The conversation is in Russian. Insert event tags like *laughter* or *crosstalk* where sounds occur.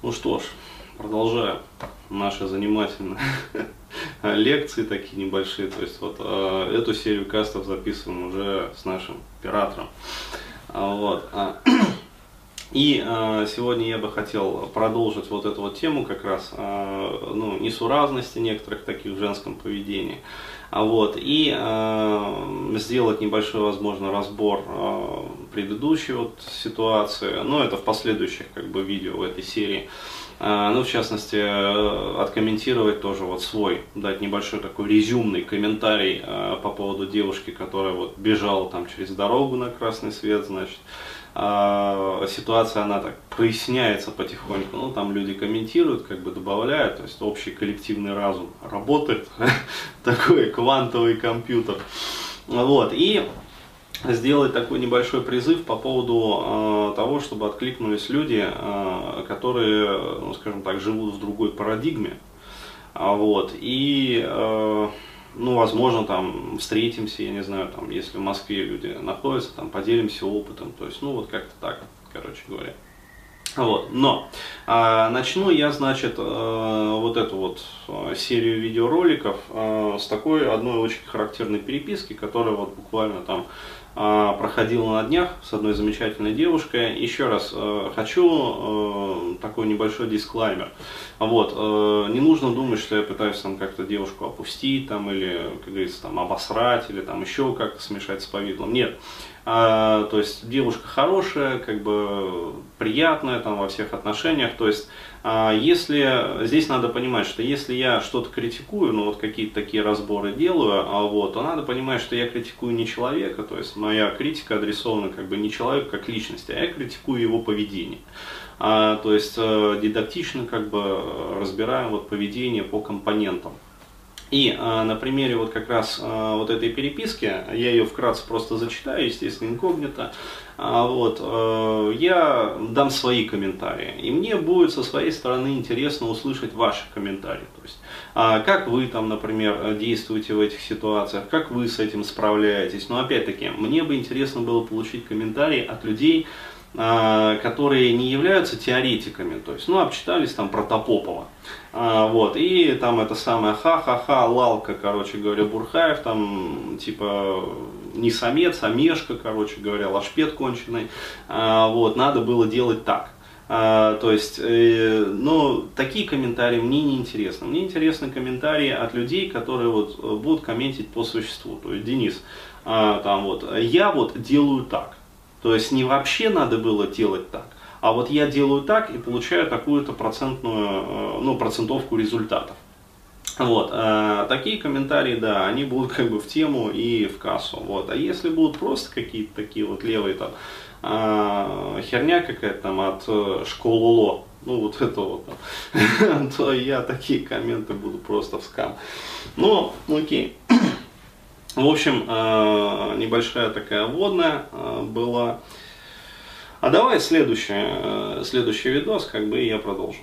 Ну что ж, продолжаем наши занимательные *laughs* лекции такие небольшие. То есть вот э, эту серию кастов записываем уже с нашим оператором. А, вот. А, и э, сегодня я бы хотел продолжить вот эту вот тему как раз, э, ну, несуразности некоторых таких в женском поведении. А вот, и э, сделать небольшой, возможно, разбор э, предыдущей вот ситуации, ну, это в последующих, как бы, видео в этой серии. Э, ну, в частности, э, откомментировать тоже вот свой, дать небольшой такой резюмный комментарий э, по поводу девушки, которая вот бежала там через дорогу на красный свет, значит, а, ситуация, она так проясняется потихоньку, ну, там люди комментируют, как бы добавляют, то есть общий коллективный разум работает, *laughs* такой квантовый компьютер, вот, и сделать такой небольшой призыв по поводу э, того, чтобы откликнулись люди, э, которые, ну, скажем так, живут в другой парадигме, вот, и э, ну, возможно, там встретимся, я не знаю, там, если в Москве люди находятся, там, поделимся опытом, то есть, ну, вот как-то так, короче говоря. Вот, но а, начну я, значит, а, вот эту вот а, серию видеороликов а, с такой одной очень характерной переписки, которая вот буквально там а, проходила на днях с одной замечательной девушкой. Еще раз а, хочу а, такой небольшой дисклаймер. Вот, не нужно думать, что я пытаюсь там как-то девушку опустить там или, как говорится, там обосрать или там еще как-то смешать с повидлом. Нет. А, то есть девушка хорошая, как бы приятная там во всех отношениях. То есть если здесь надо понимать, что если я что-то критикую, ну вот какие-то такие разборы делаю, а вот, то надо понимать, что я критикую не человека, то есть моя критика адресована как бы не человеку как личности, а я критикую его поведение. А, то есть э, дидактично как бы разбираем вот поведение по компонентам. И э, на примере вот как раз э, вот этой переписки, я ее вкратце просто зачитаю, естественно, инкогнито, э, вот, э, я дам свои комментарии. И мне будет со своей стороны интересно услышать ваши комментарии. То есть, э, как вы там, например, действуете в этих ситуациях, как вы с этим справляетесь. Но опять-таки, мне бы интересно было получить комментарии от людей, а, которые не являются теоретиками, то есть, ну, обчитались там про Топопова, а, вот, и там это самое ха-ха-ха, лалка, короче говоря, Бурхаев, там, типа, не самец, а мешка, короче говоря, лашпет конченый, а, вот, надо было делать так. А, то есть, э, ну, такие комментарии мне не интересны. Мне интересны комментарии от людей, которые вот будут комментить по существу. То есть, Денис, а, там вот, я вот делаю так. То есть не вообще надо было делать так, а вот я делаю так и получаю такую-то процентную, э, ну, процентовку результатов. Вот, э, такие комментарии, да, они будут как бы в тему и в кассу. Вот. А если будут просто какие-то такие вот левые там, э, херня какая-то там от э, школуло, ну вот *laughs* это вот, *laughs* то я такие комменты буду просто в скам. Ну, окей. В общем, э, небольшая такая вводная э, была. А давай следующий, э, следующий видос, как бы я продолжу.